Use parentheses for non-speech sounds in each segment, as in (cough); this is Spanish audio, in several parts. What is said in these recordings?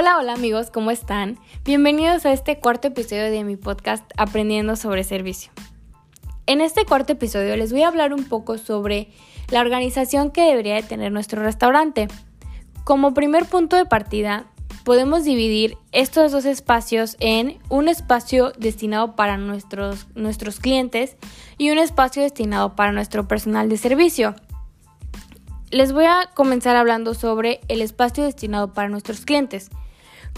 Hola, hola amigos, ¿cómo están? Bienvenidos a este cuarto episodio de mi podcast Aprendiendo sobre Servicio. En este cuarto episodio les voy a hablar un poco sobre la organización que debería de tener nuestro restaurante. Como primer punto de partida, podemos dividir estos dos espacios en un espacio destinado para nuestros, nuestros clientes y un espacio destinado para nuestro personal de servicio. Les voy a comenzar hablando sobre el espacio destinado para nuestros clientes.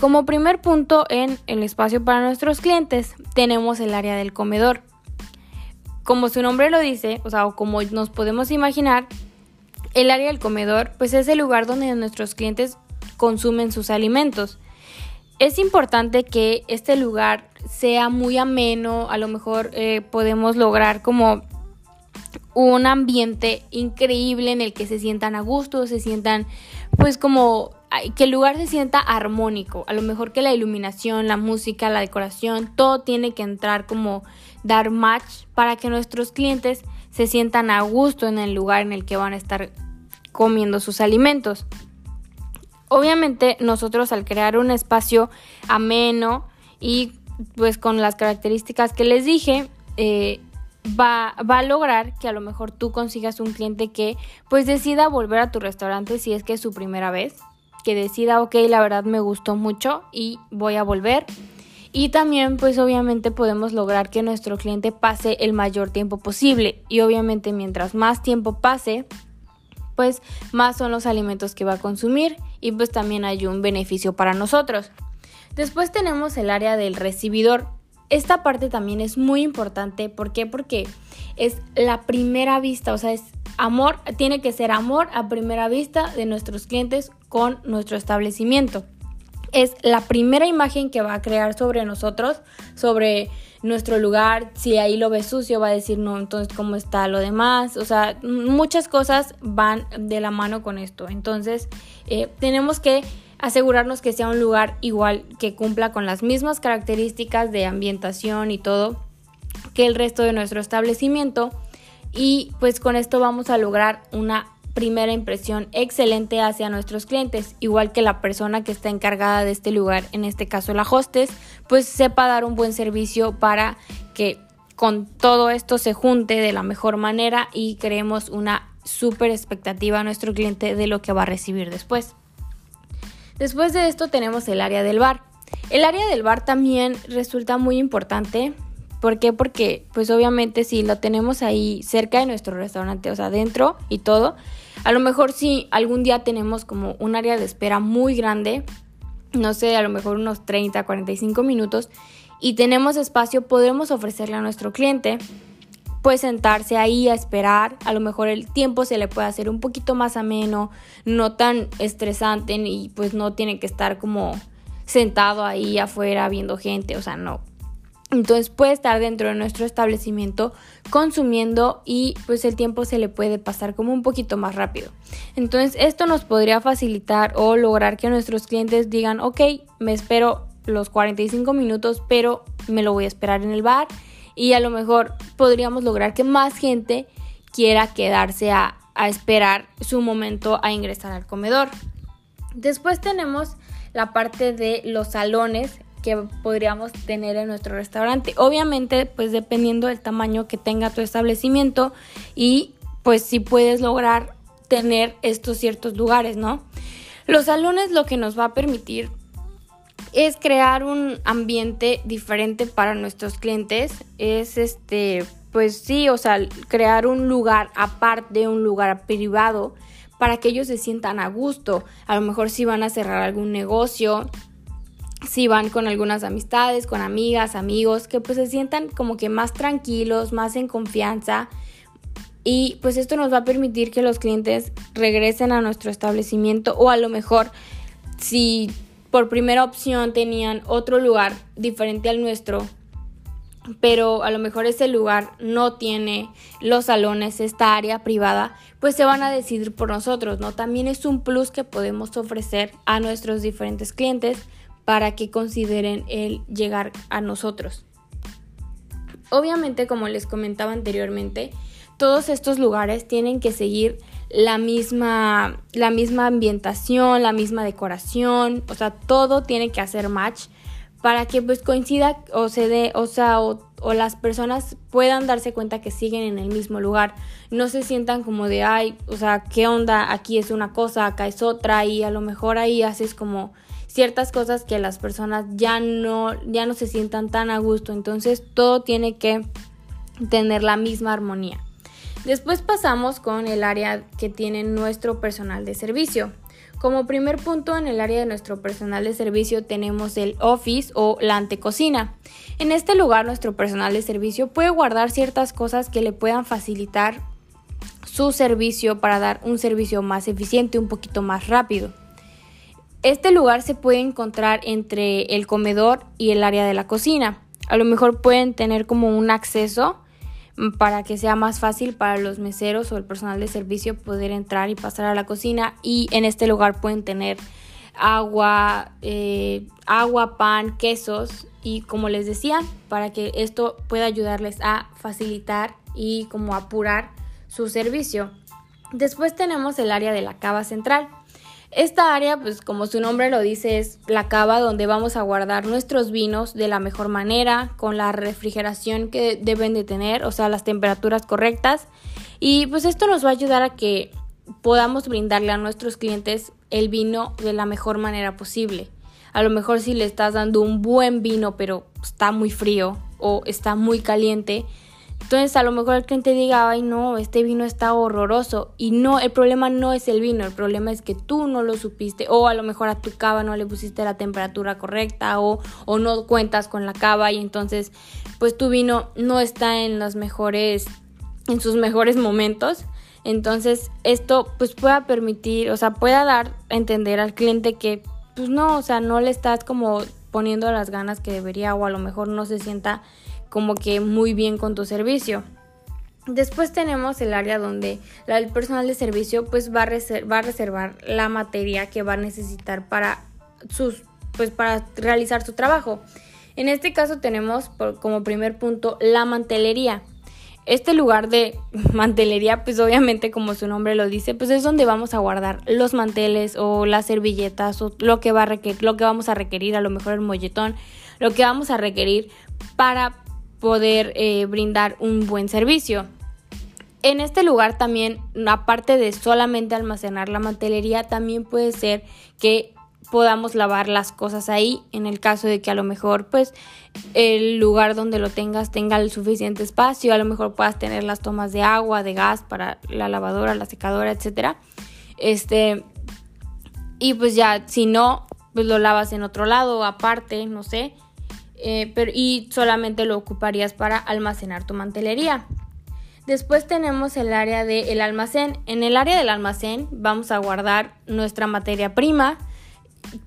Como primer punto en el espacio para nuestros clientes tenemos el área del comedor. Como su nombre lo dice, o sea, como nos podemos imaginar, el área del comedor pues es el lugar donde nuestros clientes consumen sus alimentos. Es importante que este lugar sea muy ameno, a lo mejor eh, podemos lograr como un ambiente increíble en el que se sientan a gusto, se sientan pues como que el lugar se sienta armónico, a lo mejor que la iluminación, la música, la decoración, todo tiene que entrar como dar match para que nuestros clientes se sientan a gusto en el lugar en el que van a estar comiendo sus alimentos. Obviamente nosotros al crear un espacio ameno y pues con las características que les dije, eh, va, va, a lograr que a lo mejor tú consigas un cliente que pues decida volver a tu restaurante si es que es su primera vez, que decida, ok, la verdad me gustó mucho y voy a volver. Y también pues obviamente podemos lograr que nuestro cliente pase el mayor tiempo posible y obviamente mientras más tiempo pase, pues más son los alimentos que va a consumir y pues también hay un beneficio para nosotros. Después tenemos el área del recibidor. Esta parte también es muy importante. ¿Por qué? Porque es la primera vista, o sea, es amor, tiene que ser amor a primera vista de nuestros clientes con nuestro establecimiento. Es la primera imagen que va a crear sobre nosotros, sobre nuestro lugar. Si ahí lo ve sucio, va a decir, no, entonces, ¿cómo está lo demás? O sea, muchas cosas van de la mano con esto. Entonces, eh, tenemos que asegurarnos que sea un lugar igual que cumpla con las mismas características de ambientación y todo que el resto de nuestro establecimiento y pues con esto vamos a lograr una primera impresión excelente hacia nuestros clientes, igual que la persona que está encargada de este lugar, en este caso la hostess, pues sepa dar un buen servicio para que con todo esto se junte de la mejor manera y creemos una súper expectativa a nuestro cliente de lo que va a recibir después. Después de esto tenemos el área del bar. El área del bar también resulta muy importante. ¿Por qué? Porque pues obviamente si lo tenemos ahí cerca de nuestro restaurante, o sea, dentro y todo, a lo mejor si algún día tenemos como un área de espera muy grande, no sé, a lo mejor unos 30, 45 minutos, y tenemos espacio, podremos ofrecerle a nuestro cliente pues sentarse ahí a esperar, a lo mejor el tiempo se le puede hacer un poquito más ameno, no tan estresante y pues no tiene que estar como sentado ahí afuera viendo gente, o sea, no. Entonces puede estar dentro de nuestro establecimiento consumiendo y pues el tiempo se le puede pasar como un poquito más rápido. Entonces esto nos podría facilitar o lograr que nuestros clientes digan, ok, me espero los 45 minutos, pero me lo voy a esperar en el bar y a lo mejor podríamos lograr que más gente quiera quedarse a, esperar su momento a ingresar al comedor. Después tenemos la parte de los salones que podríamos tener en nuestro restaurante. Obviamente, pues dependiendo del tamaño que tenga tu establecimiento y pues si puedes lograr tener estos ciertos lugares, ¿no? Los salones lo que nos va a permitir es crear un ambiente diferente para nuestros clientes. Es este, pues sí, o sea, crear un lugar aparte, un lugar privado para que ellos se sientan a gusto. A lo mejor si van a cerrar algún negocio, si van con algunas amistades, con amigas, amigos, que pues se sientan como que más tranquilos, más en confianza. Y pues esto nos va a permitir que los clientes regresen a nuestro establecimiento o a lo mejor si por primera opción tenían otro lugar diferente al nuestro, pero a lo mejor ese lugar no tiene los salones, esta área privada, pues se van a decidir por nosotros, ¿no? También es un plus que podemos ofrecer a nuestros diferentes clientes para que consideren el llegar a nosotros. Obviamente, como les comentaba anteriormente, todos estos lugares tienen que seguir la misma, la misma ambientación, la misma decoración, o sea, todo tiene que hacer match para que pues coincida o se dé, o sea, o, las personas puedan darse cuenta que siguen en el mismo lugar, no se sientan como de, ay, o sea, ¿qué onda? Aquí es una cosa, acá es otra y a lo mejor ahí haces como ciertas cosas que las personas ya no, ya no se sientan tan a gusto, entonces todo tiene que tener la misma armonía. Después pasamos con el área que tiene nuestro personal de servicio. Como primer punto en el área de nuestro personal de servicio tenemos el office o la antecocina. En este lugar nuestro personal de servicio puede guardar ciertas cosas que le puedan facilitar su servicio para dar un servicio más eficiente, un poquito más rápido. Este lugar se puede encontrar entre el comedor y el área de la cocina. A lo mejor pueden tener como un acceso para que sea más fácil para los meseros o el personal de servicio poder entrar y pasar a la cocina y en este lugar pueden tener agua, eh, agua, pan, quesos y como les decía, para que esto pueda ayudarles a facilitar y como apurar su servicio. Después tenemos el área de la cava central. Esta área, pues como su nombre lo dice, es la cava donde vamos a guardar nuestros vinos de la mejor manera, con la refrigeración que deben de tener, o sea, las temperaturas correctas. Y pues esto nos va a ayudar a que podamos brindarle a nuestros clientes el vino de la mejor manera posible. A lo mejor si le estás dando un buen vino, pero está muy frío o está muy caliente, entonces a lo mejor el cliente diga, ay no, este vino está horroroso. Y no, el problema no es el vino, el problema es que tú no lo supiste. O a lo mejor a tu cava no le pusiste la temperatura correcta o, o no cuentas con la cava y entonces pues tu vino no está en los mejores, en sus mejores momentos. Entonces esto pues pueda permitir, o sea, pueda dar a entender al cliente que pues no, o sea, no le estás como poniendo las ganas que debería o a lo mejor no se sienta como que muy bien con tu servicio. Después tenemos el área donde el personal de servicio pues va a, va reservar la materia que va a necesitar para sus pues para realizar su trabajo. En este caso tenemos como primer punto la mantelería. Este lugar de (laughs) mantelería, pues obviamente como su nombre lo dice, pues es donde vamos a guardar los manteles o las servilletas o lo que va lo que vamos a requerir, a lo mejor el molletón, lo que vamos a requerir para poder eh, brindar un buen servicio. En este lugar también, aparte de solamente almacenar la mantelería, también puede ser que podamos lavar las cosas ahí en el caso de que a lo mejor pues el lugar donde lo tengas tenga el suficiente espacio, a lo mejor puedas tener las tomas de agua, de gas para la lavadora, la secadora, etcétera. Este y pues ya si no pues lo lavas en otro lado aparte, no sé. Eh, pero, y solamente lo ocuparías para almacenar tu mantelería. Después tenemos el área del almacén. En el área del almacén vamos a guardar nuestra materia prima.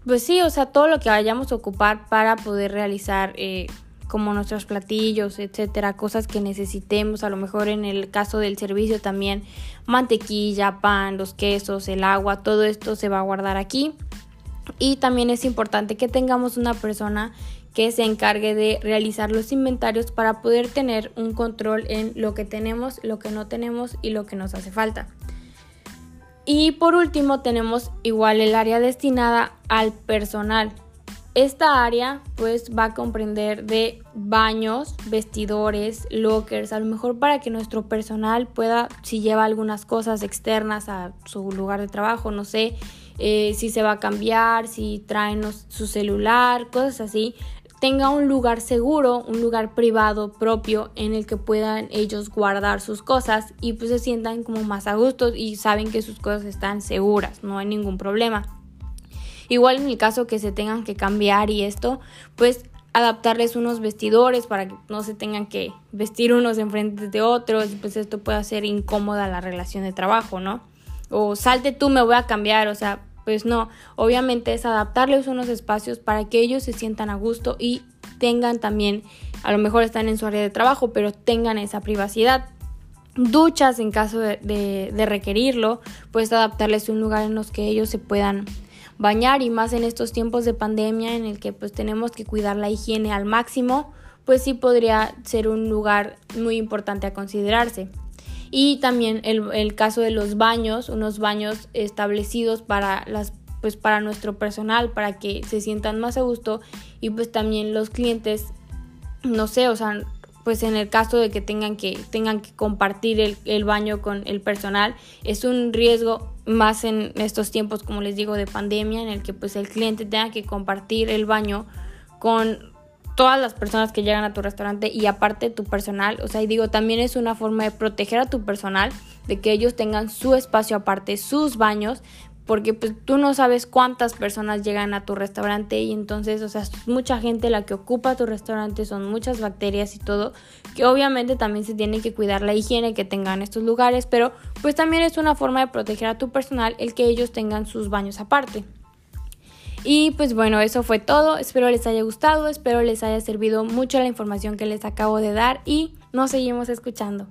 Pues sí, o sea, todo lo que vayamos a ocupar para poder realizar eh, como nuestros platillos, etcétera, cosas que necesitemos, a lo mejor en el caso del servicio también, mantequilla, pan, los quesos, el agua, todo esto se va a guardar aquí. Y también es importante que tengamos una persona que se encargue de realizar los inventarios para poder tener un control en lo que tenemos, lo que no tenemos y lo que nos hace falta. Y por último tenemos igual el área destinada al personal. Esta área pues va a comprender de baños, vestidores, lockers, a lo mejor para que nuestro personal pueda, si lleva algunas cosas externas a su lugar de trabajo, no sé, eh, si se va a cambiar, si traen su celular, cosas así, tenga un lugar seguro, un lugar privado propio en el que puedan ellos guardar sus cosas y pues se sientan como más a gusto y saben que sus cosas están seguras, no hay ningún problema. Igual en el caso que se tengan que cambiar y esto, pues adaptarles unos vestidores para que no se tengan que vestir unos enfrente de otros, pues esto puede hacer incómoda la relación de trabajo, ¿no? O salte tú, me voy a cambiar, o sea, pues no, obviamente es adaptarles unos espacios para que ellos se sientan a gusto y tengan también, a lo mejor están en su área de trabajo, pero tengan esa privacidad. Duchas en caso de, requerirlo, pues adaptarles un lugar en los que ellos se puedan bañar y más en estos tiempos de pandemia en el que pues tenemos que cuidar la higiene al máximo, pues sí podría ser un lugar muy importante a considerarse. Y también el, el caso de los baños, unos baños establecidos para las pues para nuestro personal, para que se sientan más a gusto y pues también los clientes, no sé, o sea, pues en el caso de que tengan que, tengan que compartir el, el, baño con el personal, es un riesgo más en estos tiempos, como les digo, de pandemia, en el que pues el cliente tenga que compartir el baño con todas las personas que llegan a tu restaurante y aparte tu personal, o sea, y digo, también es una forma de proteger a tu personal, de que ellos tengan su espacio aparte, sus baños, porque pues tú no sabes cuántas personas llegan a tu restaurante y entonces, o sea, es mucha gente la que ocupa tu restaurante, son muchas bacterias y todo, que obviamente también se tiene que cuidar la higiene que tengan estos lugares, pero pues también es una forma de proteger a tu personal el que ellos tengan sus baños aparte. Y pues bueno, eso fue todo, espero les haya gustado, espero les haya servido mucho la información que les acabo de dar y nos seguimos escuchando.